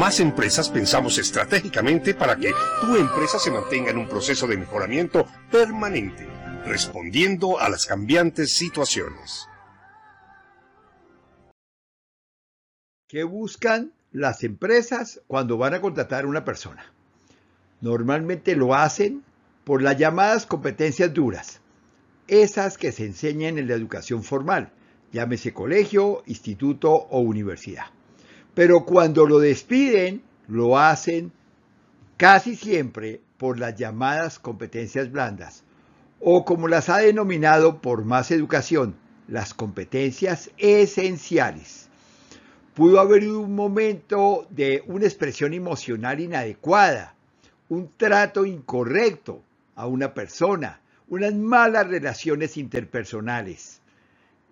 Más Empresas pensamos estratégicamente para que tu empresa se mantenga en un proceso de mejoramiento permanente, respondiendo a las cambiantes situaciones. ¿Qué buscan las empresas cuando van a contratar a una persona? Normalmente lo hacen por las llamadas competencias duras, esas que se enseñan en la educación formal, llámese colegio, instituto o universidad. Pero cuando lo despiden, lo hacen casi siempre por las llamadas competencias blandas, o como las ha denominado por más educación, las competencias esenciales. Pudo haber un momento de una expresión emocional inadecuada, un trato incorrecto a una persona, unas malas relaciones interpersonales,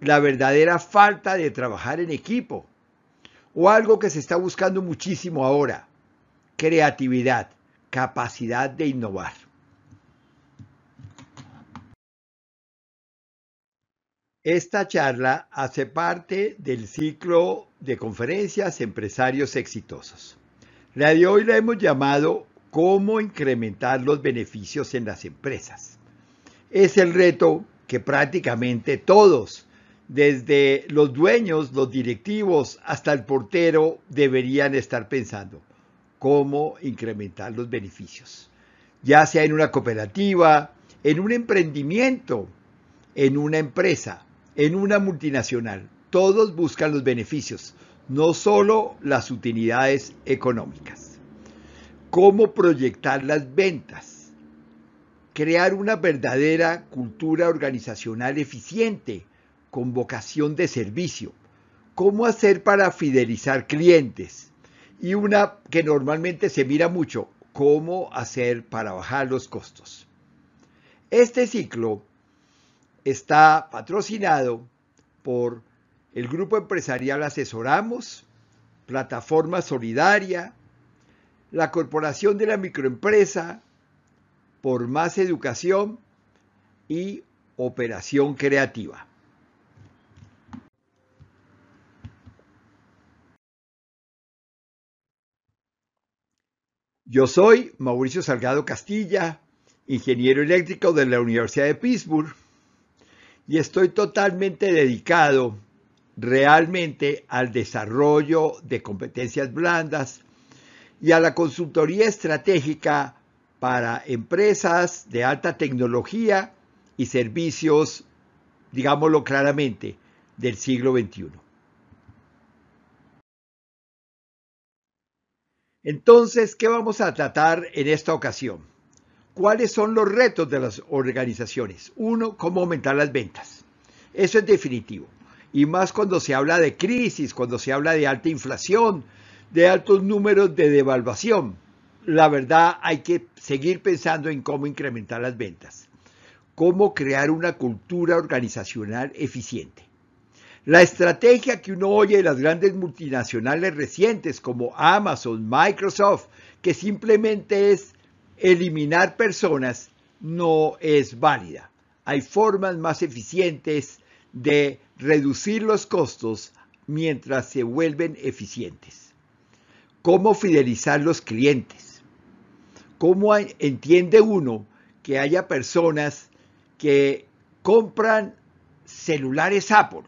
la verdadera falta de trabajar en equipo, o algo que se está buscando muchísimo ahora, creatividad, capacidad de innovar. Esta charla hace parte del ciclo de conferencias Empresarios Exitosos. La de hoy la hemos llamado Cómo incrementar los beneficios en las empresas. Es el reto que prácticamente todos, desde los dueños, los directivos, hasta el portero, deberían estar pensando. Cómo incrementar los beneficios. Ya sea en una cooperativa, en un emprendimiento, en una empresa en una multinacional. Todos buscan los beneficios, no solo las utilidades económicas. ¿Cómo proyectar las ventas? Crear una verdadera cultura organizacional eficiente con vocación de servicio. ¿Cómo hacer para fidelizar clientes? Y una que normalmente se mira mucho, ¿cómo hacer para bajar los costos? Este ciclo está patrocinado por el Grupo Empresarial Asesoramos, Plataforma Solidaria, la Corporación de la Microempresa, por Más Educación y Operación Creativa. Yo soy Mauricio Salgado Castilla, ingeniero eléctrico de la Universidad de Pittsburgh y estoy totalmente dedicado realmente al desarrollo de competencias blandas y a la consultoría estratégica para empresas de alta tecnología y servicios, digámoslo claramente, del siglo XXI. Entonces, ¿qué vamos a tratar en esta ocasión? ¿Cuáles son los retos de las organizaciones? Uno, cómo aumentar las ventas. Eso es definitivo. Y más cuando se habla de crisis, cuando se habla de alta inflación, de altos números de devaluación. La verdad, hay que seguir pensando en cómo incrementar las ventas. Cómo crear una cultura organizacional eficiente. La estrategia que uno oye de las grandes multinacionales recientes como Amazon, Microsoft, que simplemente es eliminar personas no es válida. Hay formas más eficientes de reducir los costos mientras se vuelven eficientes. ¿Cómo fidelizar los clientes? ¿Cómo entiende uno que haya personas que compran celulares Apple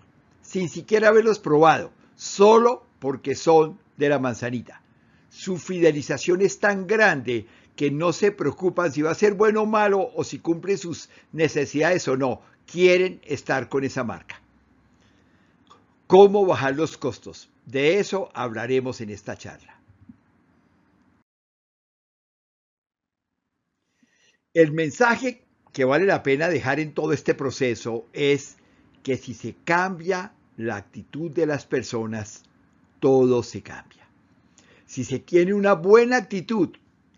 sin siquiera haberlos probado, solo porque son de la manzanita? Su fidelización es tan grande que no se preocupan si va a ser bueno o malo o si cumple sus necesidades o no. Quieren estar con esa marca. ¿Cómo bajar los costos? De eso hablaremos en esta charla. El mensaje que vale la pena dejar en todo este proceso es que si se cambia la actitud de las personas, todo se cambia. Si se tiene una buena actitud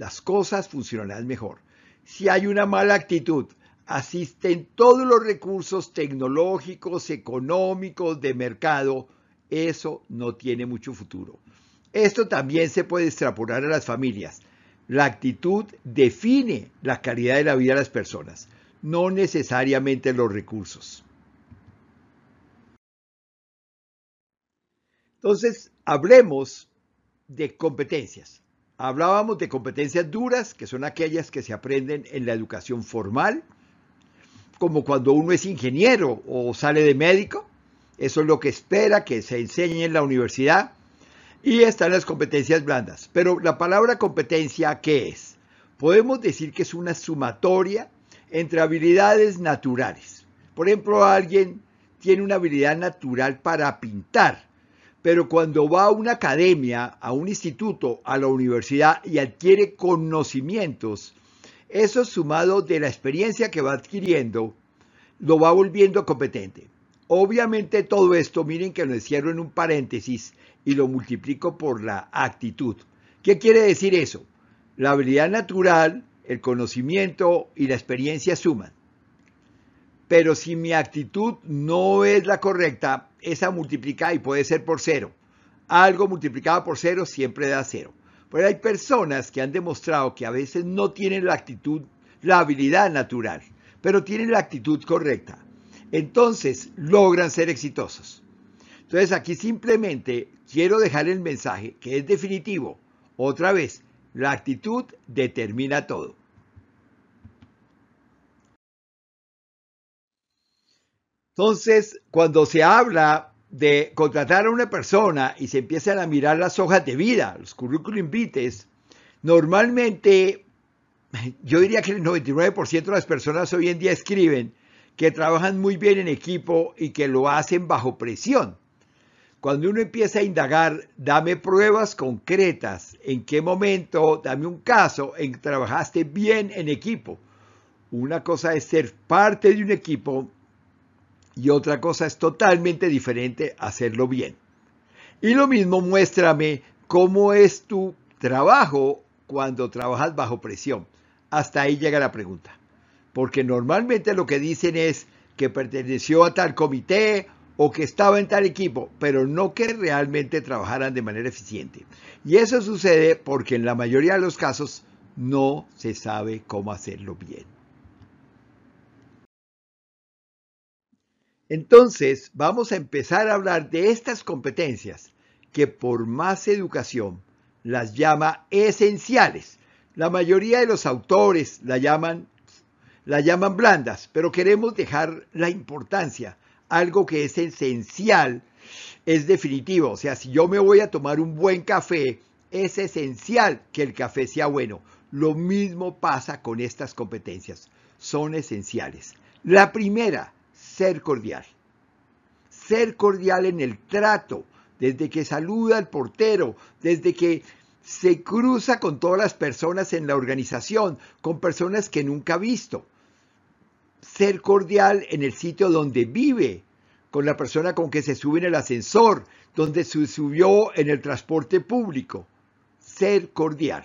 las cosas funcionarán mejor. Si hay una mala actitud, asisten todos los recursos tecnológicos, económicos, de mercado, eso no tiene mucho futuro. Esto también se puede extrapolar a las familias. La actitud define la calidad de la vida de las personas, no necesariamente los recursos. Entonces, hablemos de competencias. Hablábamos de competencias duras, que son aquellas que se aprenden en la educación formal, como cuando uno es ingeniero o sale de médico. Eso es lo que espera que se enseñe en la universidad. Y están las competencias blandas. Pero la palabra competencia, ¿qué es? Podemos decir que es una sumatoria entre habilidades naturales. Por ejemplo, alguien tiene una habilidad natural para pintar, pero cuando va a una academia, a un instituto, a la universidad y adquiere conocimientos, eso sumado de la experiencia que va adquiriendo, lo va volviendo competente. Obviamente todo esto, miren que lo encierro en un paréntesis y lo multiplico por la actitud. ¿Qué quiere decir eso? La habilidad natural, el conocimiento y la experiencia suman. Pero si mi actitud no es la correcta, esa multiplica y puede ser por cero. Algo multiplicado por cero siempre da cero. Pero hay personas que han demostrado que a veces no tienen la actitud, la habilidad natural, pero tienen la actitud correcta. Entonces logran ser exitosos. Entonces aquí simplemente quiero dejar el mensaje que es definitivo. Otra vez, la actitud determina todo. Entonces, cuando se habla de contratar a una persona y se empiezan a mirar las hojas de vida, los currículum vitae, normalmente yo diría que el 99% de las personas hoy en día escriben que trabajan muy bien en equipo y que lo hacen bajo presión. Cuando uno empieza a indagar, dame pruebas concretas, en qué momento, dame un caso en que trabajaste bien en equipo. Una cosa es ser parte de un equipo y otra cosa es totalmente diferente hacerlo bien. Y lo mismo muéstrame cómo es tu trabajo cuando trabajas bajo presión. Hasta ahí llega la pregunta. Porque normalmente lo que dicen es que perteneció a tal comité o que estaba en tal equipo, pero no que realmente trabajaran de manera eficiente. Y eso sucede porque en la mayoría de los casos no se sabe cómo hacerlo bien. Entonces, vamos a empezar a hablar de estas competencias que por más educación las llama esenciales. La mayoría de los autores la llaman, la llaman blandas, pero queremos dejar la importancia. Algo que es esencial es definitivo. O sea, si yo me voy a tomar un buen café, es esencial que el café sea bueno. Lo mismo pasa con estas competencias. Son esenciales. La primera, ser cordial. Ser cordial en el trato, desde que saluda al portero, desde que se cruza con todas las personas en la organización, con personas que nunca ha visto. Ser cordial en el sitio donde vive, con la persona con que se sube en el ascensor, donde se subió en el transporte público. Ser cordial.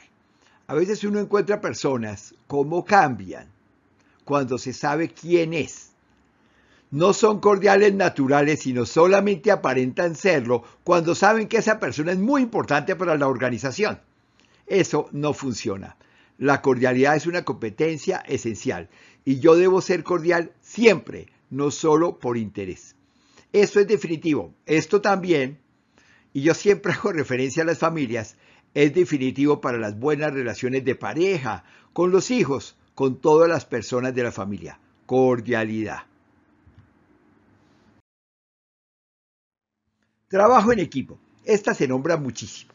A veces uno encuentra personas, cómo cambian cuando se sabe quién es no son cordiales naturales, sino solamente aparentan serlo cuando saben que esa persona es muy importante para la organización. Eso no funciona. La cordialidad es una competencia esencial y yo debo ser cordial siempre, no solo por interés. Eso es definitivo. Esto también, y yo siempre hago referencia a las familias, es definitivo para las buenas relaciones de pareja, con los hijos, con todas las personas de la familia. Cordialidad. Trabajo en equipo. Esta se nombra muchísimo.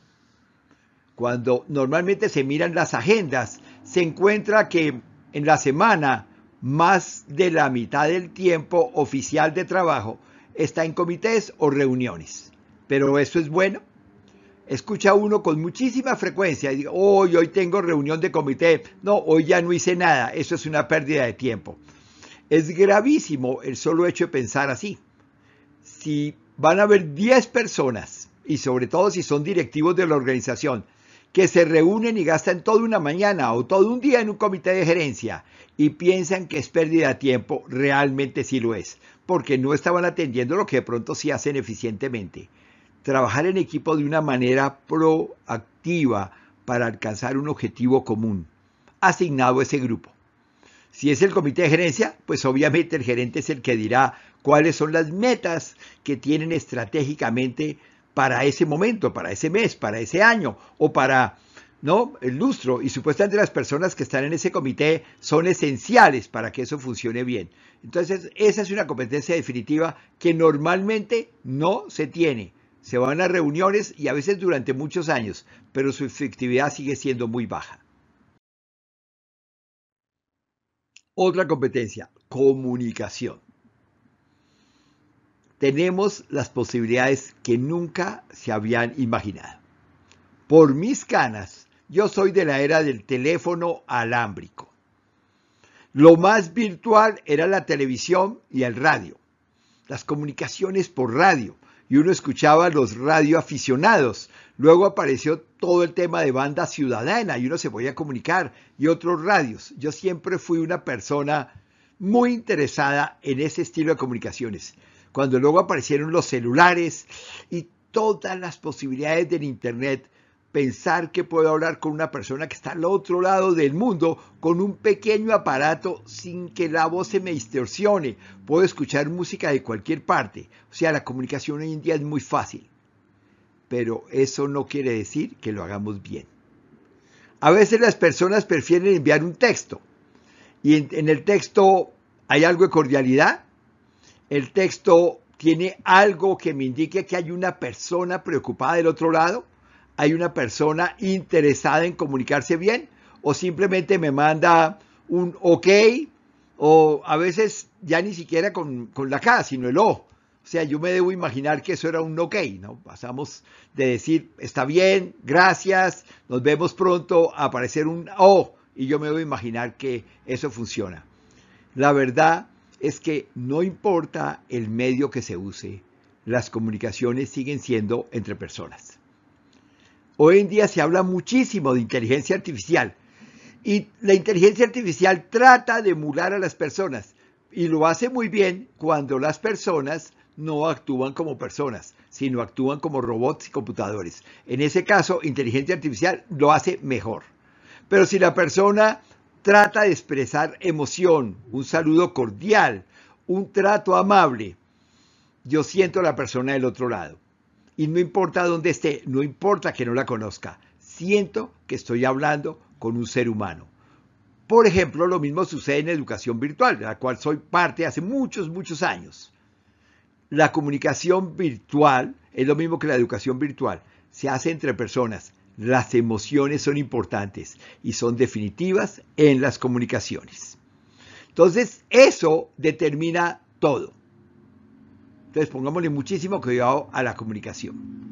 Cuando normalmente se miran las agendas, se encuentra que en la semana más de la mitad del tiempo oficial de trabajo está en comités o reuniones. Pero eso es bueno. Escucha uno con muchísima frecuencia y dice, hoy, hoy tengo reunión de comité. No, hoy ya no hice nada. Eso es una pérdida de tiempo. Es gravísimo el solo hecho de pensar así. Si van a haber 10 personas, y sobre todo si son directivos de la organización, que se reúnen y gastan toda una mañana o todo un día en un comité de gerencia y piensan que es pérdida de tiempo, realmente sí lo es, porque no estaban atendiendo lo que de pronto sí hacen eficientemente. Trabajar en equipo de una manera proactiva para alcanzar un objetivo común, asignado a ese grupo. Si es el comité de gerencia, pues obviamente el gerente es el que dirá cuáles son las metas que tienen estratégicamente para ese momento, para ese mes, para ese año o para ¿no? el lustro. Y supuestamente las personas que están en ese comité son esenciales para que eso funcione bien. Entonces, esa es una competencia definitiva que normalmente no se tiene. Se van a reuniones y a veces durante muchos años, pero su efectividad sigue siendo muy baja. Otra competencia, comunicación. Tenemos las posibilidades que nunca se habían imaginado. Por mis canas, yo soy de la era del teléfono alámbrico. Lo más virtual era la televisión y el radio, las comunicaciones por radio, y uno escuchaba a los radioaficionados. Luego apareció todo el tema de banda ciudadana y uno se podía comunicar y otros radios. Yo siempre fui una persona muy interesada en ese estilo de comunicaciones. Cuando luego aparecieron los celulares y todas las posibilidades del Internet, pensar que puedo hablar con una persona que está al otro lado del mundo con un pequeño aparato sin que la voz se me distorsione. Puedo escuchar música de cualquier parte. O sea, la comunicación hoy en día es muy fácil. Pero eso no quiere decir que lo hagamos bien. A veces las personas prefieren enviar un texto. Y en, en el texto hay algo de cordialidad. El texto tiene algo que me indique que hay una persona preocupada del otro lado hay una persona interesada en comunicarse bien o simplemente me manda un ok o a veces ya ni siquiera con, la K, sino el O. O sea, yo me debo imaginar que eso era un ok, ¿no? Pasamos de decir, está bien, gracias, nos vemos pronto, a aparecer un O, y yo me debo imaginar que eso funciona. La verdad es que no importa el medio que se use, las comunicaciones siguen siendo entre personas. Hoy en día se habla muchísimo de inteligencia artificial y la inteligencia artificial trata de emular a las personas y lo hace muy bien cuando las personas no actúan como personas, sino actúan como robots y computadores. En ese caso, inteligencia artificial lo hace mejor. Pero si la persona trata de expresar emoción, un saludo cordial, un trato amable, yo siento a la persona del otro lado y no importa dónde esté, no importa que no la conozca, siento que estoy hablando con un ser humano. Por ejemplo, lo mismo sucede en educación virtual, de la cual soy parte hace muchos, muchos años. La comunicación virtual es lo mismo que la educación virtual. Se hace entre personas. Las emociones son importantes y son definitivas en las comunicaciones. Entonces, eso determina todo. Entonces pongámosle muchísimo cuidado a la comunicación.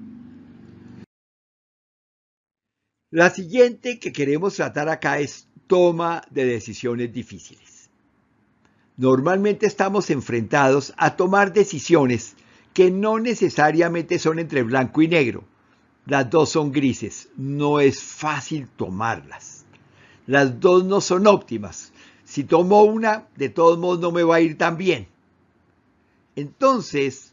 La siguiente que queremos tratar acá es toma de decisiones difíciles. Normalmente estamos enfrentados a tomar decisiones que no necesariamente son entre blanco y negro. Las dos son grises, no es fácil tomarlas. Las dos no son óptimas. Si tomo una, de todos modos no me va a ir tan bien. Entonces,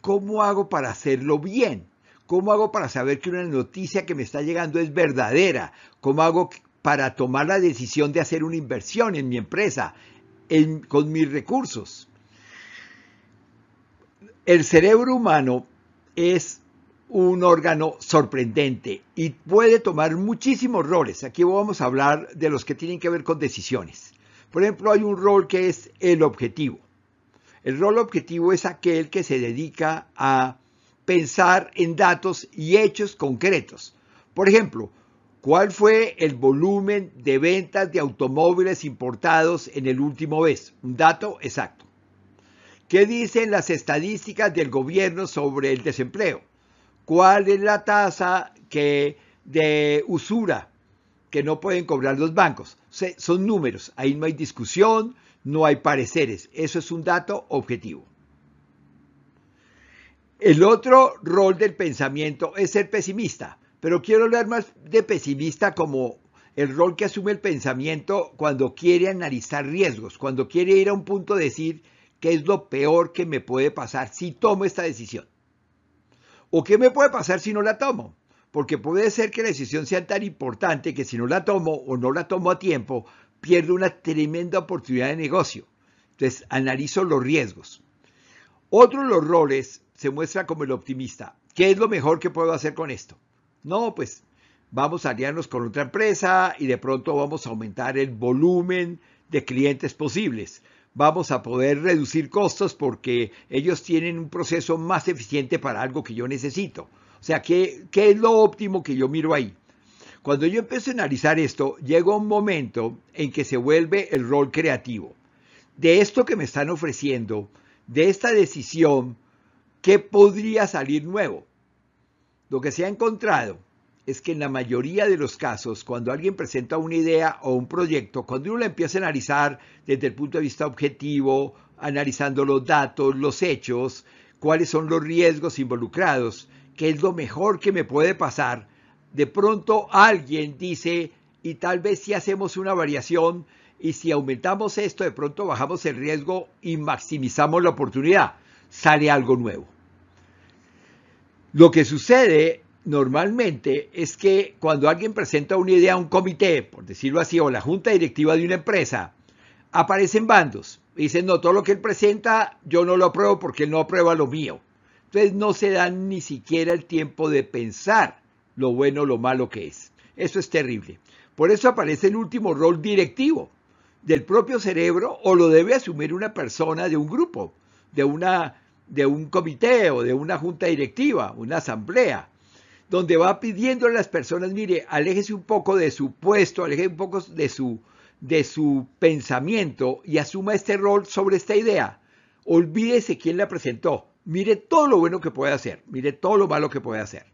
¿cómo hago para hacerlo bien? ¿Cómo hago para saber que una noticia que me está llegando es verdadera? ¿Cómo hago para tomar la decisión de hacer una inversión en mi empresa, con mis recursos? El cerebro humano es un órgano sorprendente y puede tomar muchísimos roles. Aquí vamos a hablar de los que tienen que ver con decisiones. Por ejemplo, hay un rol que es el objetivo. El rol objetivo es aquel que se dedica a pensar en datos y hechos concretos. Por ejemplo, ¿cuál fue el volumen de ventas de automóviles importados en el último mes? Un dato exacto. ¿Qué dicen las estadísticas del gobierno sobre el desempleo? ¿Cuál es la tasa que, de usura que no pueden cobrar los bancos? son números, ahí no hay discusión, no hay pareceres. Eso es un dato objetivo. El otro rol del pensamiento es ser pesimista, pero quiero hablar más de pesimista como el rol que asume el pensamiento cuando quiere analizar riesgos, cuando quiere ir a un punto de decir qué es lo peor que me puede pasar si tomo esta decisión. O qué me puede pasar si no la tomo. Porque puede ser que la decisión sea tan importante que si no la tomo o no la tomo a tiempo, pierdo una tremenda oportunidad de negocio. Entonces, analizo los riesgos. Otro de los roles se muestra como el optimista. ¿qué es lo mejor que puedo hacer con esto? No, pues vamos a aliarnos con otra empresa y de pronto vamos a aumentar el volumen de clientes posibles. Vamos a poder reducir costos porque ellos tienen un proceso más eficiente para algo que yo necesito. O sea, ¿qué, qué es lo óptimo que yo miro ahí? Cuando yo empiezo a analizar esto, llega un momento en que se vuelve el rol creativo. De esto que me están ofreciendo, de esta decisión, ¿qué podría salir nuevo? Lo que se ha encontrado es que en la mayoría de los casos, cuando alguien presenta una idea o un proyecto, cuando uno la empieza a analizar desde el punto de vista objetivo, analizando los datos, los hechos, cuáles son los riesgos involucrados, qué es lo mejor que me puede pasar, de pronto alguien dice, y tal vez si hacemos una variación y si aumentamos esto, de pronto bajamos el riesgo y maximizamos la oportunidad, sale algo nuevo. Lo que sucede normalmente es que cuando alguien presenta una idea a un comité, por decirlo así, o la junta directiva de una empresa, aparecen bandos. Dicen, no, todo lo que él presenta yo no lo apruebo porque él no aprueba lo mío. Entonces no se dan ni siquiera el tiempo de pensar lo bueno o lo malo que es. Eso es terrible. Por eso aparece el último rol directivo del propio cerebro o lo debe asumir una persona de un grupo, de, una, de un comité o de una junta directiva, una asamblea donde va pidiendo a las personas, mire, aléjese un poco de su puesto, aléjese un poco de su, de su pensamiento y asuma este rol sobre esta idea. Olvídese quién la presentó. Mire todo lo bueno que puede hacer, mire todo lo malo que puede hacer.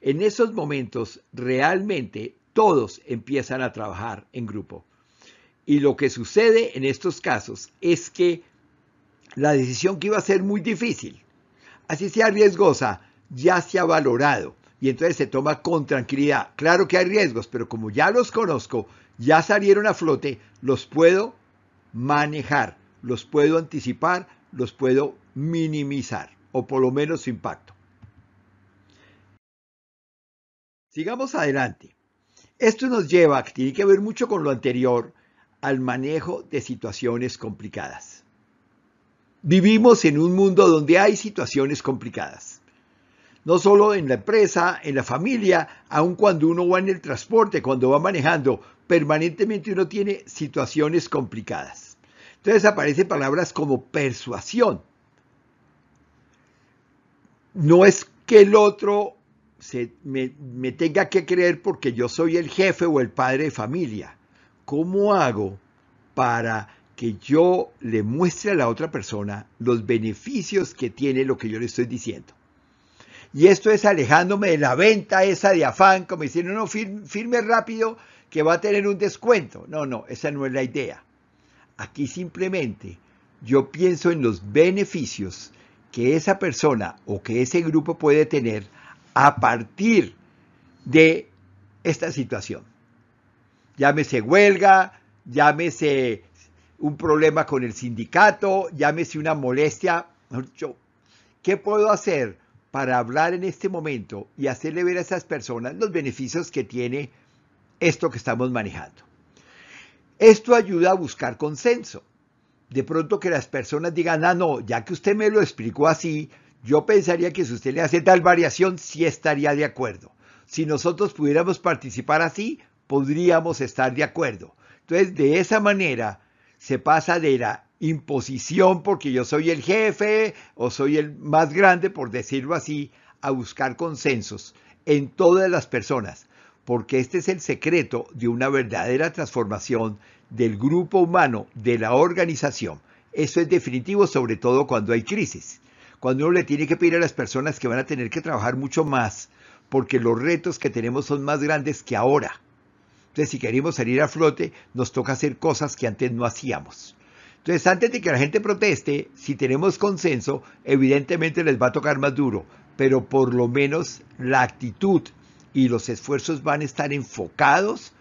En esos momentos, realmente todos empiezan a trabajar en grupo. Y lo que sucede en estos casos es que la decisión que iba a ser muy difícil, así sea riesgosa, ya se ha valorado y entonces se toma con tranquilidad. Claro que hay riesgos, pero como ya los conozco, ya salieron a flote, los puedo manejar, los puedo anticipar, los puedo minimizar, o por lo menos su impacto. Sigamos adelante. Esto nos lleva, que tiene que ver mucho con lo anterior, al manejo de situaciones complicadas. Vivimos en un mundo donde hay situaciones complicadas no solo en la empresa, en la familia, aun cuando uno va en el transporte, cuando va manejando, permanentemente uno tiene situaciones complicadas. Entonces aparecen palabras como persuasión. No es que el otro se, me, me tenga que creer porque yo soy el jefe o el padre de familia. ¿Cómo hago para que yo le muestre a la otra persona los beneficios que tiene lo que yo le estoy diciendo? Y esto es alejándome de la venta esa de afán, como diciendo, no, firme, rápido que va a tener un descuento. No, no, esa no es la idea. Aquí simplemente yo pienso en los beneficios que esa persona o que ese grupo puede tener a partir de esta situación. Llámese huelga, llámese un problema con el sindicato, llámese una molestia. ¿Qué puedo hacer para hablar en este momento y hacerle ver a esas personas los beneficios que tiene esto que estamos manejando. Esto ayuda a buscar consenso. De pronto que las personas digan, ah, no, ya que usted me lo explicó así, yo pensaría que si usted le hace tal variación, sí estaría de acuerdo. Si nosotros pudiéramos participar así, podríamos estar de acuerdo. Entonces, de esa manera se pasa de la imposición porque yo soy el jefe o soy el más grande, por decirlo así, a buscar consensos en todas las personas, porque este es el secreto de una verdadera transformación del grupo humano, de la organización. Eso es definitivo, sobre todo cuando hay crisis. Cuando uno le tiene que pedir a las personas que van a tener que trabajar mucho más, porque los retos que tenemos son más grandes que ahora. Entonces, si queremos salir a flote, nos toca hacer cosas que antes no hacíamos. Entonces, antes de que la gente proteste, si tenemos consenso, evidentemente les va a tocar más duro, pero por lo menos la actitud y los esfuerzos van a estar enfocados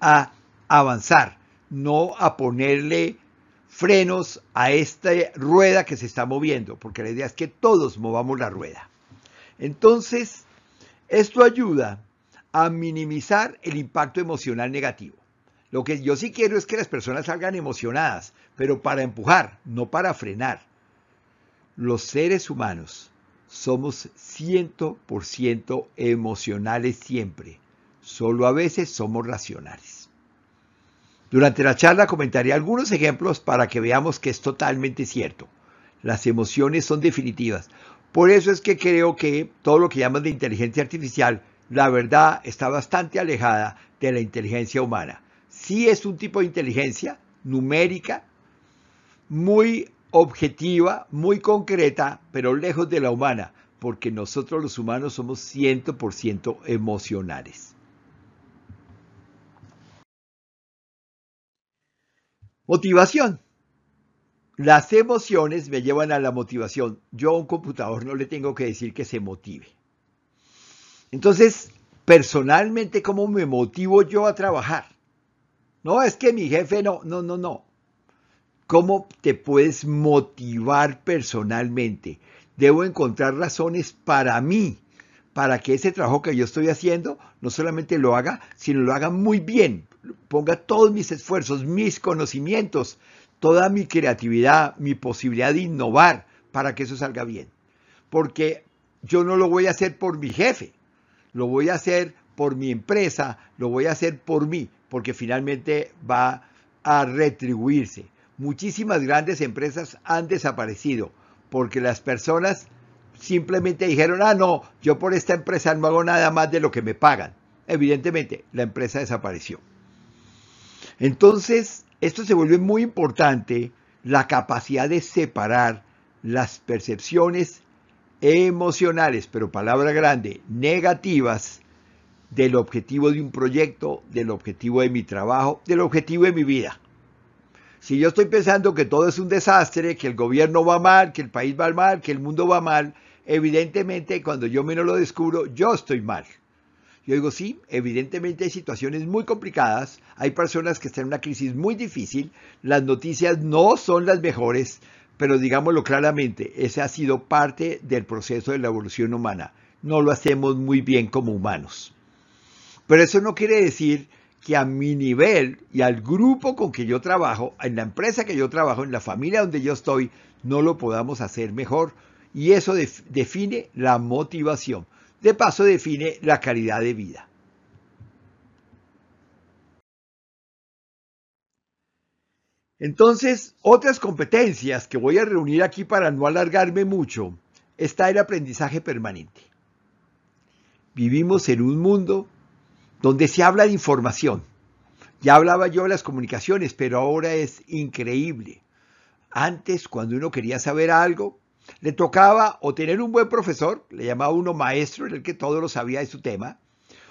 a avanzar, no a ponerle frenos a esta rueda que se está moviendo, porque la idea es que todos movamos la rueda. Entonces, esto ayuda a minimizar el impacto emocional negativo. Lo que yo sí quiero es que las personas salgan emocionadas, pero para empujar, no para frenar. Los seres humanos somos 100% emocionales siempre. Solo a veces somos racionales. Durante la charla comentaré algunos ejemplos para que veamos que es totalmente cierto. Las emociones son definitivas. Por eso es que creo que todo lo que llaman de inteligencia artificial, la verdad está bastante alejada de la inteligencia humana. Sí es un tipo de inteligencia numérica, muy objetiva, muy concreta, pero lejos de la humana, porque nosotros los humanos somos 100% emocionales. Motivación. Las emociones me llevan a la motivación. Yo a un computador no le tengo que decir que se motive. Entonces, personalmente, ¿cómo me motivo yo a trabajar? No, es que mi jefe no, no, no, no. ¿Cómo te puedes motivar personalmente? Debo encontrar razones para mí, para que ese trabajo que yo estoy haciendo no solamente lo haga, sino lo haga muy bien. Ponga todos mis esfuerzos, mis conocimientos, toda mi creatividad, mi posibilidad de innovar para que eso salga bien. Porque yo no lo voy a hacer por mi jefe, lo voy a hacer por mi empresa, lo voy a hacer por mí, porque finalmente va a retribuirse. Muchísimas grandes empresas han desaparecido porque las personas simplemente dijeron, ah, no, yo por esta empresa no hago nada más de lo que me pagan. Evidentemente, la empresa desapareció. Entonces, esto se vuelve muy importante, la capacidad de separar las percepciones emocionales, pero palabra grande, negativas, del objetivo de un proyecto, del objetivo de mi trabajo, del objetivo de mi vida. Si yo estoy pensando que todo es un desastre, que el gobierno va mal, que el país va mal, que el mundo va mal, evidentemente cuando yo menos lo descubro, yo estoy mal. Yo digo, sí, evidentemente hay situaciones muy complicadas, hay personas que están en una crisis muy difícil, las noticias no son las mejores, pero digámoslo claramente, ese ha sido parte del proceso de la evolución humana. No lo hacemos muy bien como humanos. Pero eso no quiere decir que a mi nivel y al grupo con que yo trabajo, en la empresa que yo trabajo, en la familia donde yo estoy, no lo podamos hacer mejor. Y eso define la motivación. De paso, define la calidad de vida. Entonces, otras competencias que voy a reunir aquí para no alargarme mucho, está el aprendizaje permanente. Vivimos en un mundo donde se habla de información. Ya hablaba yo de las comunicaciones, pero ahora es increíble. Antes, cuando uno quería saber algo, le tocaba o tener un buen profesor, le llamaba uno maestro, en el que todo lo sabía de su tema,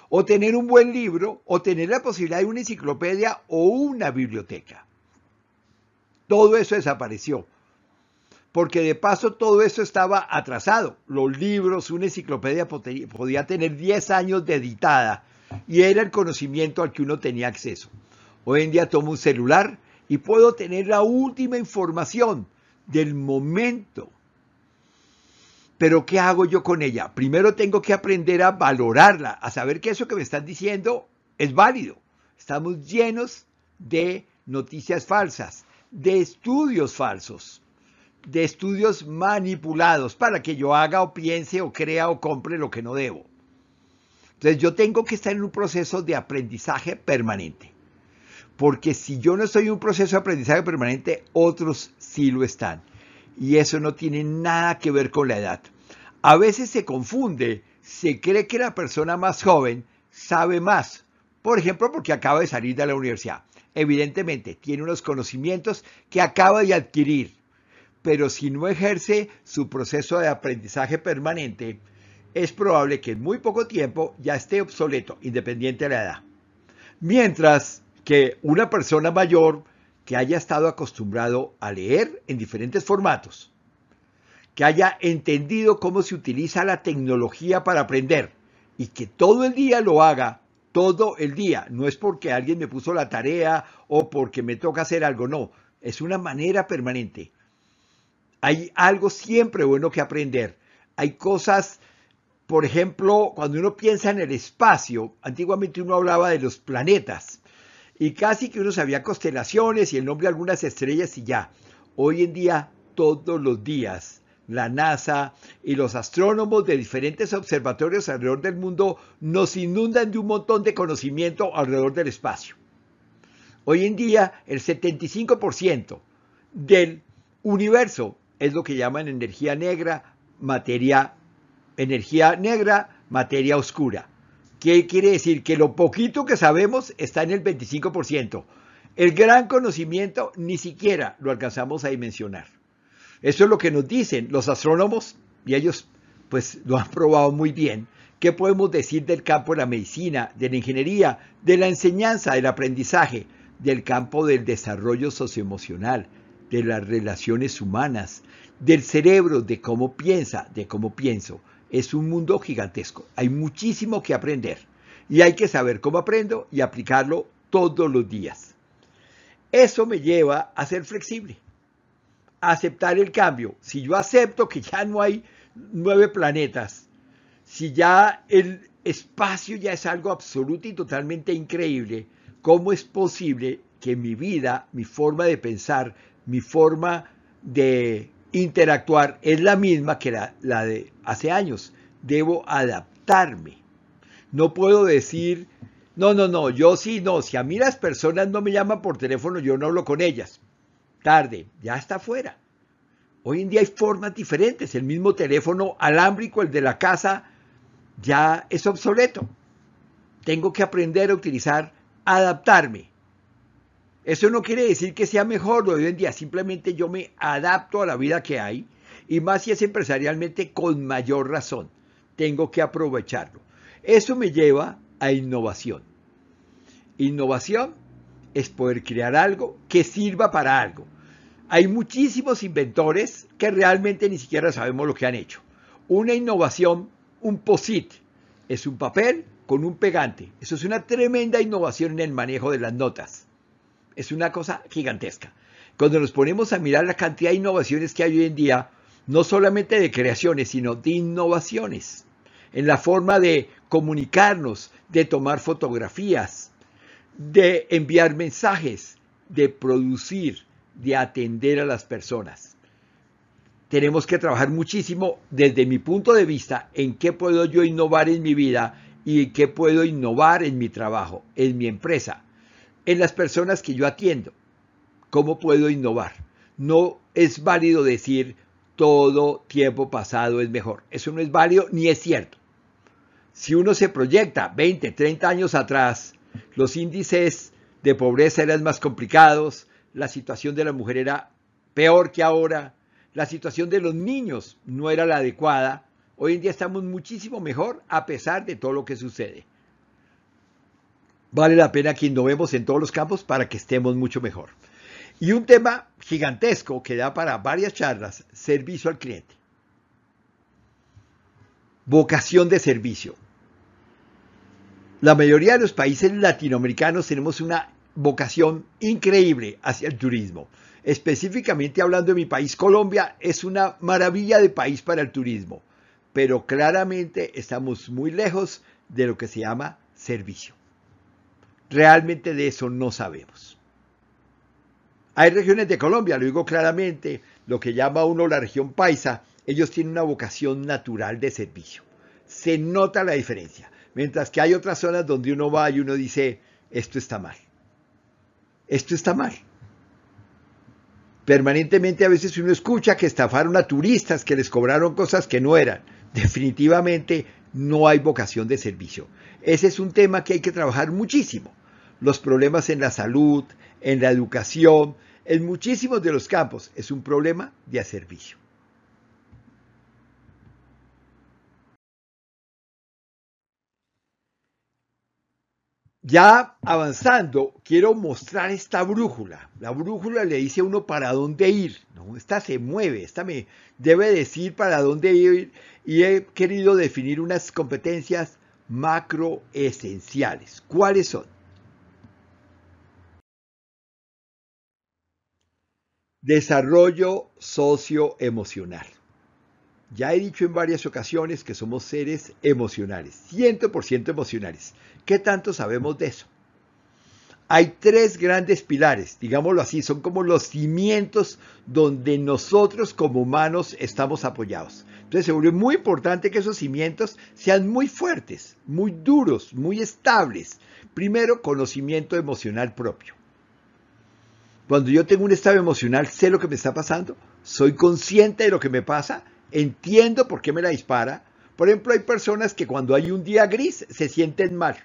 o tener un buen libro, o tener la posibilidad de una enciclopedia o una biblioteca. Todo eso desapareció, porque de paso todo eso estaba atrasado. Los libros, una enciclopedia podía tener 10 años de editada y era el conocimiento al que uno tenía acceso. Hoy en día tomo un celular y puedo tener la última información del momento. Pero ¿qué hago yo con ella? Primero tengo que aprender a valorarla, a saber que eso que me están diciendo es válido. Estamos llenos de noticias falsas, de estudios falsos, de estudios manipulados para que yo haga o piense o crea o compre lo que no debo. Entonces yo tengo que estar en un proceso de aprendizaje permanente. Porque si yo no estoy en un proceso de aprendizaje permanente, otros sí lo están. Y eso no tiene nada que ver con la edad. A veces se confunde, se cree que la persona más joven sabe más. Por ejemplo, porque acaba de salir de la universidad. Evidentemente, tiene unos conocimientos que acaba de adquirir. Pero si no ejerce su proceso de aprendizaje permanente, es probable que en muy poco tiempo ya esté obsoleto, independiente de la edad. Mientras que una persona mayor que haya estado acostumbrado a leer en diferentes formatos, que haya entendido cómo se utiliza la tecnología para aprender y que todo el día lo haga, todo el día, no es porque alguien me puso la tarea o porque me toca hacer algo, no, es una manera permanente. Hay algo siempre bueno que aprender. Hay cosas por ejemplo, cuando uno piensa en el espacio, antiguamente uno hablaba de los planetas y casi que uno sabía constelaciones y el nombre de algunas estrellas y ya. Hoy en día, todos los días, la NASA y los astrónomos de diferentes observatorios alrededor del mundo nos inundan de un montón de conocimiento alrededor del espacio. Hoy en día el 75% del universo es lo que llaman energía negra, materia, energía negra, materia oscura. ¿Qué quiere decir? Que lo poquito que sabemos está en el 25%. El gran conocimiento ni siquiera lo alcanzamos a dimensionar. Eso es lo que nos dicen los astrónomos y ellos pues lo han probado muy bien. ¿Qué podemos decir del campo de la medicina, de la ingeniería, de la enseñanza, del aprendizaje, del campo del desarrollo socioemocional, de las relaciones humanas, del cerebro, de cómo piensa, de cómo pienso? Es un mundo gigantesco. Hay muchísimo que aprender y hay que saber cómo aprendo y aplicarlo todos los días. Eso me lleva a ser flexible aceptar el cambio. Si yo acepto que ya no hay nueve planetas, si ya el espacio ya es algo absoluto y totalmente increíble, ¿cómo es posible que mi vida, mi forma de pensar, mi forma de interactuar es la misma que la, de hace años? Debo adaptarme. No puedo decir, no, no, no, yo sí, no, si a mí las personas no me llaman por teléfono, yo no hablo con ellas tarde, ya está fuera. Hoy en día hay formas diferentes. El mismo teléfono alámbrico, el de la casa, ya es obsoleto. Tengo que aprender a utilizar, adaptarme. Eso no quiere decir que sea mejor hoy en día, simplemente yo me adapto a la vida que hay y más si es empresarialmente con mayor razón. Tengo que aprovecharlo. Eso me lleva a innovación. Innovación es poder crear algo que sirva para algo. Hay muchísimos inventores que realmente ni siquiera sabemos lo que han hecho. Una innovación, un POSIT, es un papel con un pegante. Eso es una tremenda innovación en el manejo de las notas. Es una cosa gigantesca. Cuando nos ponemos a mirar la cantidad de innovaciones que hay hoy en día, no solamente de creaciones, sino de innovaciones, en la forma de comunicarnos, de tomar fotografías, de enviar mensajes, de producir, de atender a las personas. Tenemos que trabajar muchísimo desde mi punto de vista en qué puedo yo innovar en mi vida y en qué puedo innovar en mi trabajo, en mi empresa, en las personas que yo atiendo. ¿Cómo puedo innovar? No es válido decir todo tiempo pasado es mejor. Eso no es válido ni es cierto. Si uno se proyecta 20, 30 años atrás, los índices de pobreza eran más complicados, la situación de la mujer era peor que ahora, la situación de los niños no era la adecuada. Hoy en día estamos muchísimo mejor a pesar de todo lo que sucede. Vale la pena que innovemos en todos los campos para que estemos mucho mejor. Y un tema gigantesco que da para varias charlas, servicio al cliente. Vocación de servicio. La mayoría de los países latinoamericanos tenemos una vocación increíble hacia el turismo. Específicamente hablando de mi país, Colombia es una maravilla de país para el turismo, pero claramente estamos muy lejos de lo que se llama servicio. Realmente de eso no sabemos. Hay regiones de Colombia, lo digo claramente, lo que llama uno la región paisa, ellos tienen una vocación natural de servicio. Se nota la diferencia. Mientras que hay otras zonas donde uno va y uno dice, esto está mal. Esto está mal. Permanentemente a veces uno escucha que estafaron a turistas, que les cobraron cosas que no eran. Definitivamente no hay vocación de servicio. Ese es un tema que hay que trabajar muchísimo. Los problemas en la salud, en la educación, en muchísimos de los campos, es un problema de servicio. Ya avanzando, quiero mostrar esta brújula. La brújula le dice a uno para dónde ir. Esta se mueve, esta me debe decir para dónde ir y he querido definir unas competencias macro esenciales. ¿Cuáles son? Desarrollo socioemocional. Ya he dicho en varias ocasiones que somos seres emocionales, 100% emocionales. ¿Qué tanto sabemos de eso? hay tres grandes pilares, digámoslo así, son como los cimientos donde nosotros como humanos estamos apoyados. Entonces se vuelve muy importante que esos cimientos sean muy fuertes, muy duros, muy estables. Primero, conocimiento emocional propio. Cuando yo tengo un estado emocional, sé lo que me está pasando, soy consciente de lo que me pasa, entiendo por qué me la dispara. Por ejemplo, hay personas que cuando hay un día gris se sienten mal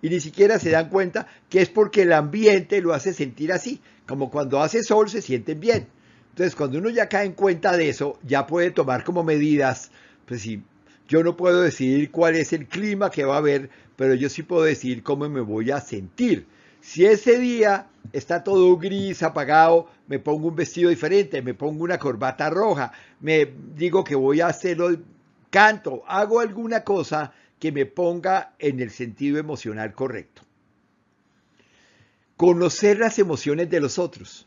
y ni siquiera se dan cuenta que es porque el ambiente lo hace sentir así, como cuando hace sol se sienten bien. Entonces, cuando uno ya cae en cuenta de eso, ya puede tomar como medidas, pues sí, yo no puedo decidir cuál es el clima que va a haber, pero yo sí puedo decidir cómo me voy a sentir. Si ese día está todo gris, apagado, me pongo un vestido diferente, me pongo una corbata roja, me digo que voy a hacerlo, canto, hago alguna cosa que me ponga en el sentido emocional correcto. Conocer las emociones de los otros.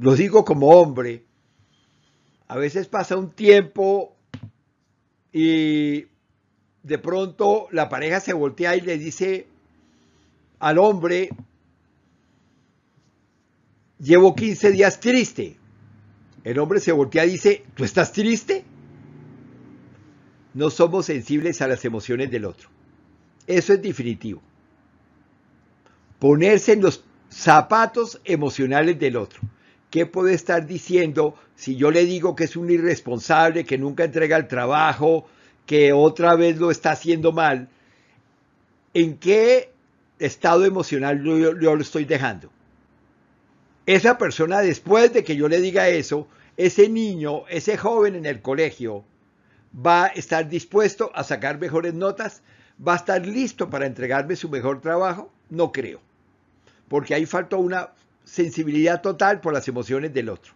Lo digo como hombre. A veces pasa un tiempo y de pronto la pareja se voltea y le dice, al hombre, llevo 15 días triste. El hombre se voltea y dice, ¿tú estás triste? No somos sensibles a las emociones del otro. Eso es definitivo. Ponerse en los zapatos emocionales del otro. ¿Qué puede estar diciendo si yo le digo que es un irresponsable, que nunca entrega el trabajo, que otra vez lo está haciendo mal? ¿En qué estado emocional yo, lo estoy dejando. Esa persona, después de que yo le diga eso, ese niño, ese joven en el colegio, va a estar dispuesto a sacar mejores notas, va a estar listo para entregarme su mejor trabajo, no creo, porque ahí falta una sensibilidad total por las emociones del otro.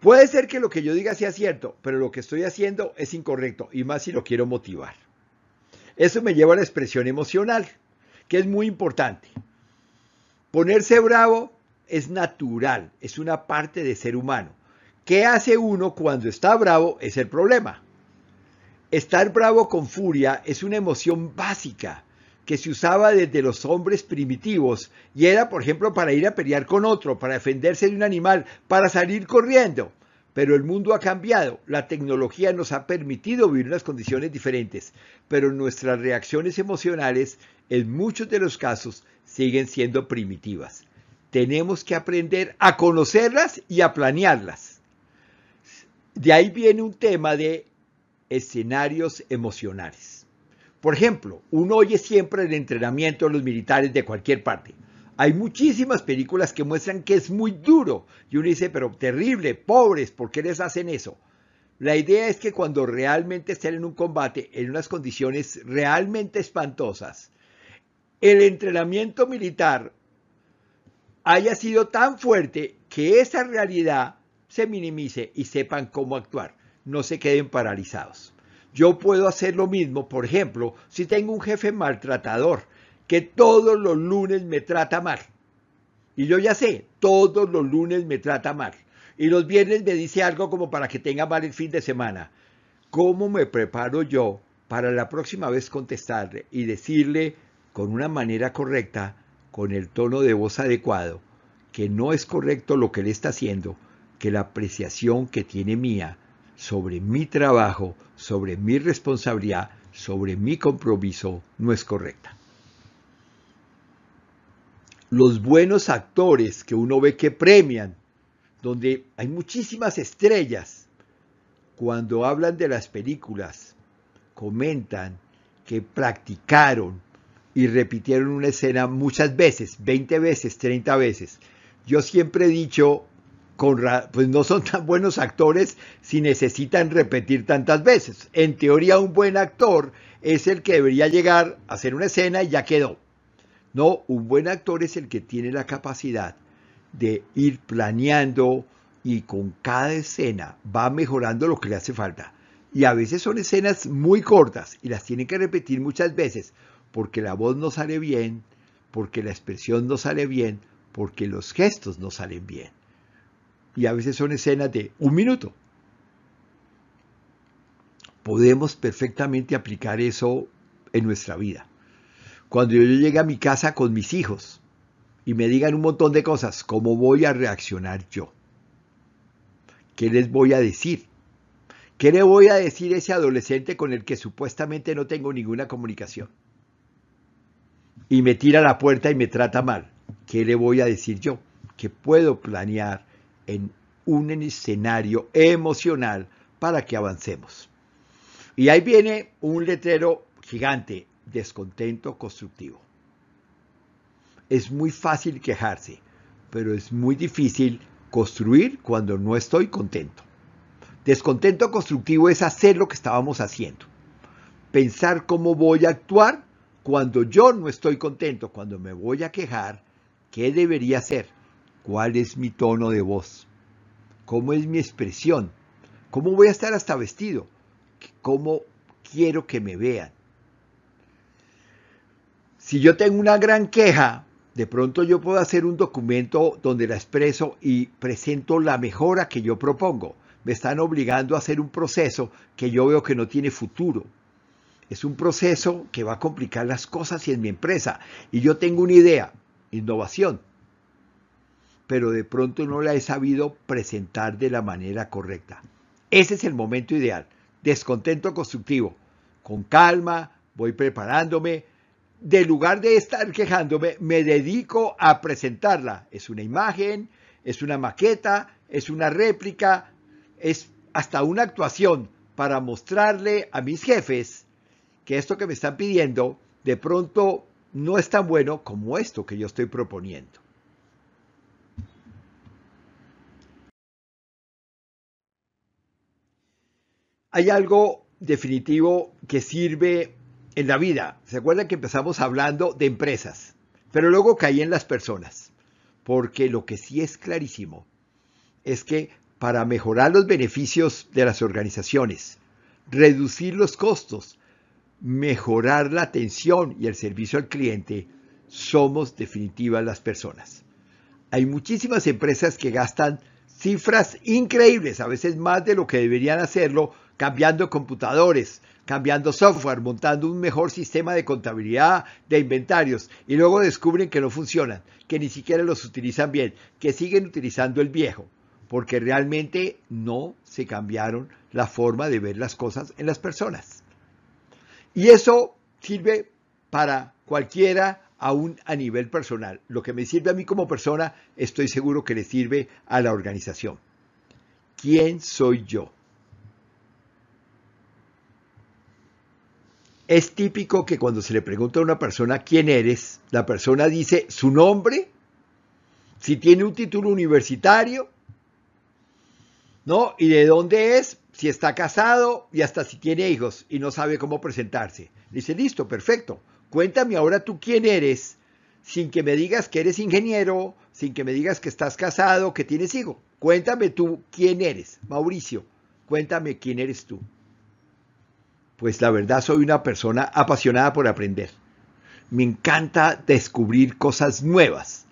Puede ser que lo que yo diga sea cierto, pero lo que estoy haciendo es incorrecto, y más si lo quiero motivar. Eso me lleva a la expresión emocional que es muy importante. Ponerse bravo es natural, es una parte de ser humano. ¿Qué hace uno cuando está bravo? Es el problema. Estar bravo con furia es una emoción básica que se usaba desde los hombres primitivos y era, por ejemplo, para ir a pelear con otro, para defenderse de un animal, para salir corriendo. Pero el mundo ha cambiado, la tecnología nos ha permitido vivir unas condiciones diferentes, pero nuestras reacciones emocionales en muchos de los casos siguen siendo primitivas. Tenemos que aprender a conocerlas y a planearlas. De ahí viene un tema de escenarios emocionales. Por ejemplo, uno oye siempre el entrenamiento de los militares de cualquier parte. Hay muchísimas películas que muestran que es muy duro. Y uno dice, pero terrible, pobres, ¿por qué les hacen eso? La idea es que cuando realmente estén en un combate, en unas condiciones realmente espantosas, el entrenamiento militar haya sido tan fuerte que esa realidad se minimice y sepan cómo actuar, no se queden paralizados. Yo puedo hacer lo mismo, por ejemplo, si tengo un jefe maltratador que todos los lunes me trata mal. Y yo ya sé, todos los lunes me trata mal. Y los viernes me dice algo como para que tenga mal el fin de semana. ¿Cómo me preparo yo para la próxima vez contestarle y decirle con una manera correcta, con el tono de voz adecuado, que no es correcto lo que le está haciendo, que la apreciación que tiene mía sobre mi trabajo, sobre mi responsabilidad, sobre mi compromiso, no es correcta. Los buenos actores que uno ve que premian, donde hay muchísimas estrellas, cuando hablan de las películas, comentan que practicaron y repitieron una escena muchas veces, 20 veces, 30 veces. Yo siempre he dicho, pues no son tan buenos actores si necesitan repetir tantas veces. En teoría un buen actor es el que debería llegar a hacer una escena y ya quedó. No, un buen actor es el que tiene la capacidad de ir planeando y con cada escena va mejorando lo que le hace falta. Y a veces son escenas muy cortas y las tiene que repetir muchas veces porque la voz no sale bien, porque la expresión no sale bien, porque los gestos no salen bien. Y a veces son escenas de un minuto. Podemos perfectamente aplicar eso en nuestra vida. Cuando yo llegue a mi casa con mis hijos y me digan un montón de cosas, ¿cómo voy a reaccionar yo? ¿Qué les voy a decir? ¿Qué le voy a decir a ese adolescente con el que supuestamente no tengo ninguna comunicación? Y me tira a la puerta y me trata mal. ¿Qué le voy a decir yo? Que puedo planear en un escenario emocional para que avancemos. Y ahí viene un letrero gigante, descontento constructivo. Es muy fácil quejarse, pero es muy difícil construir cuando no estoy contento. Descontento constructivo es hacer lo que estábamos haciendo. Pensar cómo voy a actuar cuando yo no estoy contento, cuando me voy a quejar, ¿qué debería hacer? ¿Cuál es mi tono de voz? ¿Cómo es mi expresión? ¿Cómo voy a estar hasta vestido? ¿Cómo quiero que me vean? Si yo tengo una gran queja, de pronto yo puedo hacer un documento donde la expreso y presento la mejora que yo propongo. Me están obligando a hacer un proceso que yo veo que no tiene futuro. Es un proceso que va a complicar las cosas y en mi empresa. Y yo tengo una idea, innovación, pero de pronto no la he sabido presentar de la manera correcta. Ese es el momento ideal. Descontento constructivo. Con calma, voy preparándome, de lugar de estar quejándome, me dedico a presentarla. Es una imagen, es una maqueta, es una réplica, es hasta una actuación para mostrarle a mis jefes que esto que me están pidiendo de pronto no es tan bueno como esto que yo estoy proponiendo. Hay algo definitivo que sirve en la vida. ¿Se acuerdan que empezamos hablando de empresas? Pero luego caí en las personas. Porque lo que sí es clarísimo es que para mejorar los beneficios de las organizaciones, reducir los costos, mejorar la atención y el servicio al cliente, somos definitivas las personas. Hay muchísimas empresas que gastan cifras increíbles, a veces más de lo que deberían hacerlo, cambiando computadores, cambiando software, montando un mejor sistema de contabilidad de inventarios y luego descubren que no funcionan, que ni siquiera los utilizan bien, que siguen utilizando el viejo, porque realmente no se cambiaron la forma de ver las cosas en las personas. Y eso sirve para cualquiera, aún a nivel personal. Lo que me sirve a mí como persona, estoy seguro que le sirve a la organización. ¿Quién soy yo? Es típico que cuando se le pregunta a una persona quién eres, la persona dice su nombre, si tiene un título universitario, ¿no? Y de dónde es, si está casado y hasta si tiene hijos y no sabe cómo presentarse. Dice, listo, perfecto. Cuéntame ahora tú quién eres, sin que me digas que eres ingeniero, sin que me digas que estás casado, que tienes hijo. Cuéntame tú quién eres, Mauricio. Cuéntame quién eres tú pues la verdad soy una persona apasionada por aprender. Me encanta descubrir cosas nuevas.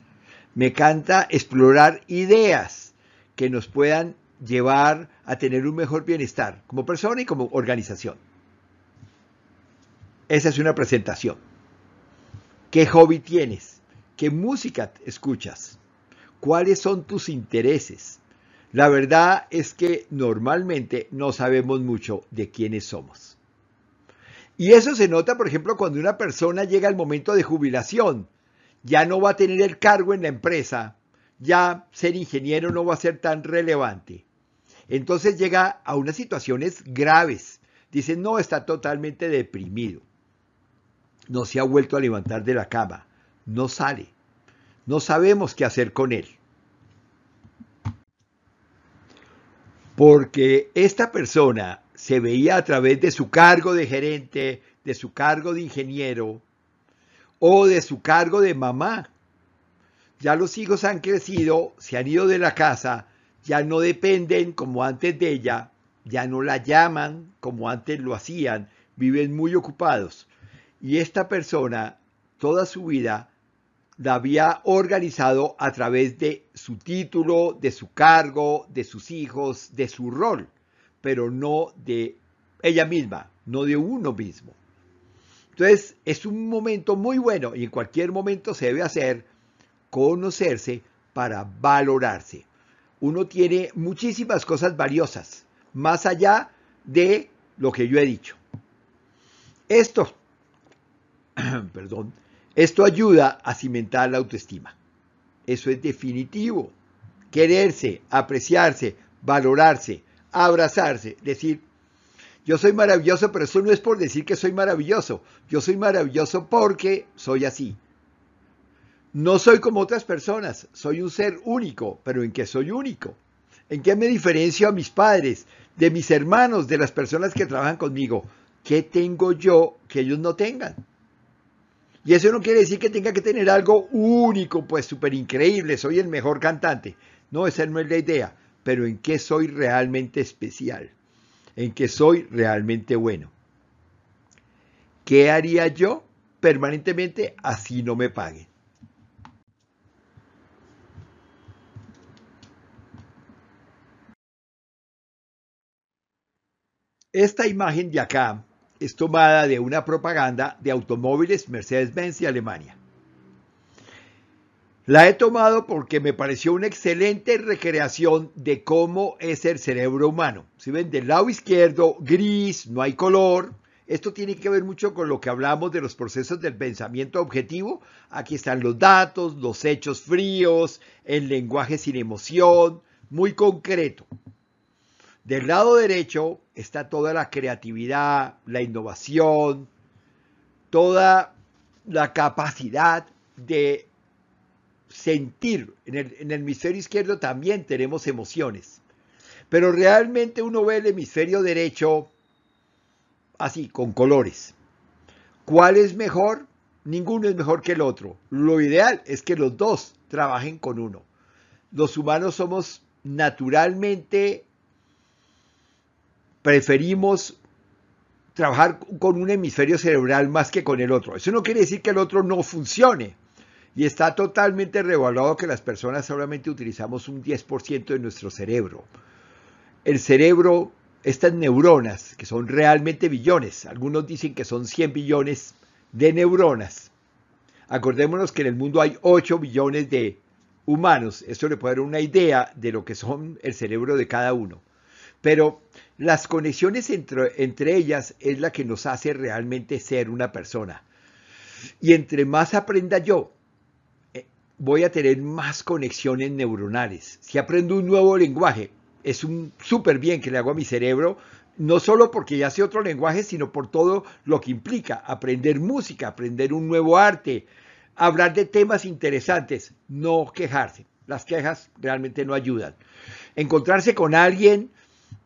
Me encanta explorar ideas que nos puedan llevar a tener un mejor bienestar como persona y como organización. Esa es una presentación. ¿Qué hobby tienes? ¿Qué música escuchas? ¿Cuáles son tus intereses? La verdad es que normalmente no sabemos mucho de quiénes somos. Y eso se nota, por ejemplo, cuando una persona llega al momento de jubilación. Ya no va a tener el cargo en la empresa. Ya ser ingeniero no va a ser tan relevante. Entonces llega a unas situaciones graves. Dice, no, está totalmente deprimido. No se ha vuelto a levantar de la cama. No sale. No sabemos qué hacer con él. Porque esta persona se veía a través de su cargo de gerente, de su cargo de ingeniero o de su cargo de mamá. Ya los hijos han crecido, se han ido de la casa, ya no dependen como antes de ella, ya no la llaman como antes lo hacían, viven muy ocupados. Y esta persona, toda su vida, la había organizado a través de su título, de su cargo, de sus hijos, de su rol pero no de ella misma, no de uno mismo. Entonces, es un momento muy bueno y en cualquier momento se debe hacer conocerse para valorarse. Uno tiene muchísimas cosas valiosas, más allá de lo que yo he dicho. Esto, perdón, esto ayuda a cimentar la autoestima. Eso es definitivo. Quererse, apreciarse, valorarse, abrazarse, decir, yo soy maravilloso, pero eso no es por decir que soy maravilloso. Yo soy maravilloso porque soy así. No soy como otras personas, soy un ser único, pero ¿en qué soy único? ¿En qué me diferencio a mis padres, de mis hermanos, de las personas que trabajan conmigo? ¿Qué tengo yo que ellos no tengan? Y eso no quiere decir que tenga que tener algo único, pues súper increíble, soy el mejor cantante. No, esa no es la idea, pero en qué soy realmente especial en que soy realmente bueno. ¿Qué haría yo permanentemente así no me paguen? Esta imagen de acá es tomada de una propaganda de automóviles Mercedes-Benz de Alemania. La he tomado porque me pareció una excelente recreación de cómo es el cerebro humano. Si ven, del lado izquierdo, gris, no hay color. Esto tiene que ver mucho con lo que hablamos de los procesos del pensamiento objetivo. Aquí están los datos, los hechos fríos, el lenguaje sin emoción, muy concreto. Del lado derecho está toda la creatividad, la innovación, toda la capacidad de sentir. En el, hemisferio izquierdo también tenemos emociones. Pero realmente uno ve el hemisferio derecho así, con colores. ¿Cuál es mejor? Ninguno es mejor que el otro. Lo ideal es que los dos trabajen con uno. Los humanos somos naturalmente, preferimos trabajar con un hemisferio cerebral más que con el otro. Eso no quiere decir que el otro no funcione. Y está totalmente revaluado que las personas solamente utilizamos un 10% de nuestro cerebro. El cerebro, estas neuronas, que son realmente billones, algunos dicen que son 100 billones de neuronas. Acordémonos que en el mundo hay 8 billones de humanos. Esto le puede dar una idea de lo que son el cerebro de cada uno. Pero las conexiones entre, ellas es la que nos hace realmente ser una persona. Y entre más aprenda yo voy a tener más conexiones neuronales. Si aprendo un nuevo lenguaje, es un súper bien que le hago a mi cerebro, no solo porque ya sé otro lenguaje, sino por todo lo que implica aprender música, aprender un nuevo arte, hablar de temas interesantes, no quejarse. Las quejas realmente no ayudan. Encontrarse con alguien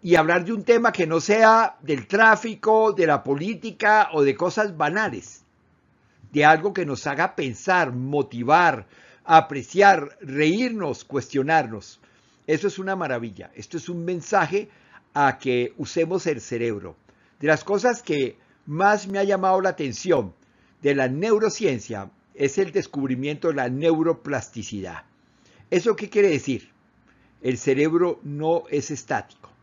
y hablar de un tema que no sea del tráfico, de la política o de cosas banales, de algo que nos haga pensar, motivar, apreciar, reírnos, cuestionarnos. Eso es una maravilla. Esto es un mensaje a que usemos el cerebro. De las cosas que más me ha llamado la atención de la neurociencia es el descubrimiento de la neuroplasticidad. ¿Eso qué quiere decir? El cerebro no es estático.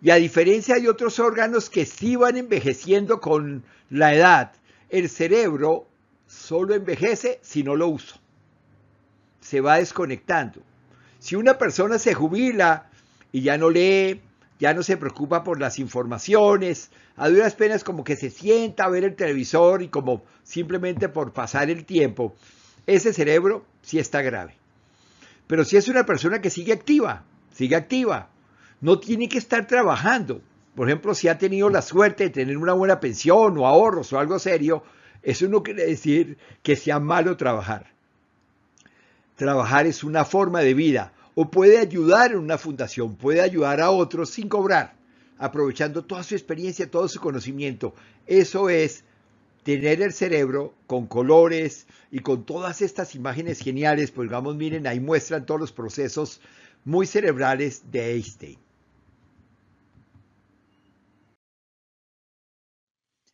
Y a diferencia de otros órganos que sí van envejeciendo con la edad, el cerebro solo envejece si no lo uso se va desconectando. Si una persona se jubila y ya no lee, ya no se preocupa por las informaciones, a duras penas como que se sienta a ver el televisor y como simplemente por pasar el tiempo, ese cerebro sí está grave. Pero si es una persona que sigue activa, sigue activa, no tiene que estar trabajando. Por ejemplo, si ha tenido la suerte de tener una buena pensión o ahorros o algo serio, eso no quiere decir que sea malo trabajar. Trabajar es una forma de vida o puede ayudar en una fundación, puede ayudar a otros sin cobrar, aprovechando toda su experiencia, todo su conocimiento. Eso es tener el cerebro con colores y con todas estas imágenes geniales, pues digamos, miren, ahí muestran todos los procesos muy cerebrales de Einstein.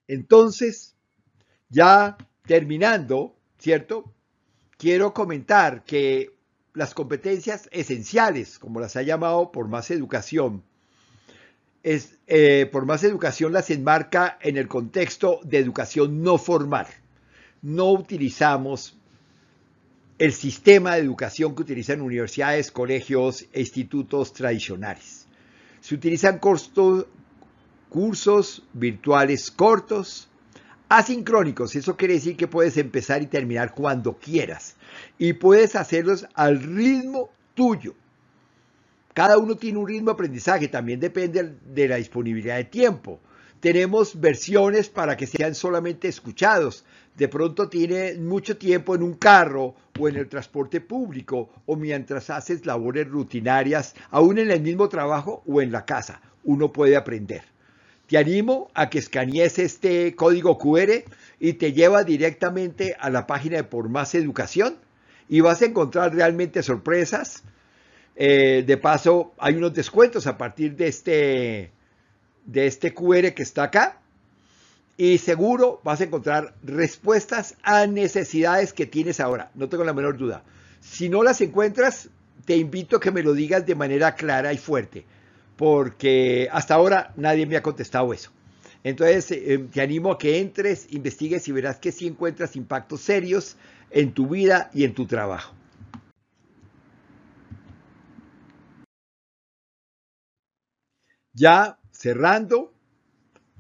Entonces, ya terminando, ¿cierto? quiero comentar que las competencias esenciales, como las ha llamado por más educación, es, eh, por más educación las enmarca en el contexto de educación no formal. No utilizamos el sistema de educación que utilizan universidades, colegios e institutos tradicionales. Se utilizan cursos virtuales cortos, asincrónicos. Eso quiere decir que puedes empezar y terminar cuando quieras. Y puedes hacerlos al ritmo tuyo. Cada uno tiene un ritmo de aprendizaje, también depende de la disponibilidad de tiempo. Tenemos versiones para que sean solamente escuchados. De pronto tiene mucho tiempo en un carro o en el transporte público o mientras haces labores rutinarias, aún en el mismo trabajo o en la casa. Uno puede aprender. Te animo a que escanees este código QR y te lleva directamente a la página de Por Más Educación y vas a encontrar realmente sorpresas eh, de paso, hay unos descuentos a partir de este, de este QR que está acá. Y seguro vas a encontrar respuestas a necesidades que tienes ahora. No tengo la menor duda. Si no las encuentras, te invito a que me lo digas de manera clara y fuerte. Porque hasta ahora nadie me ha contestado eso. Entonces, eh, te animo a que entres, investigues y verás que sí encuentras impactos serios en tu vida y en tu trabajo. Ya cerrando,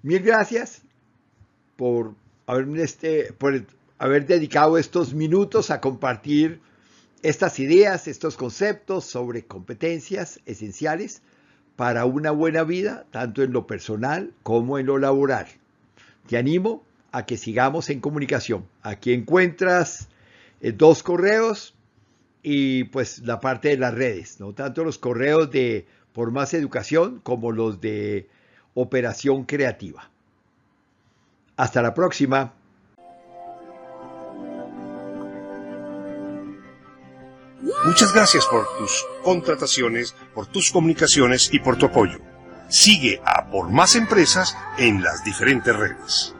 mil gracias por este, por haber dedicado estos minutos a compartir estas ideas, estos conceptos sobre competencias esenciales para una buena vida, tanto en lo personal como en lo laboral. Te animo a que sigamos en comunicación. Aquí encuentras eh, dos correos y pues la parte de las redes, no tanto los correos de por más educación como los de operación creativa. Hasta la próxima. Muchas gracias por tus contrataciones, por tus comunicaciones y por tu apoyo. Sigue a por más empresas en las diferentes redes.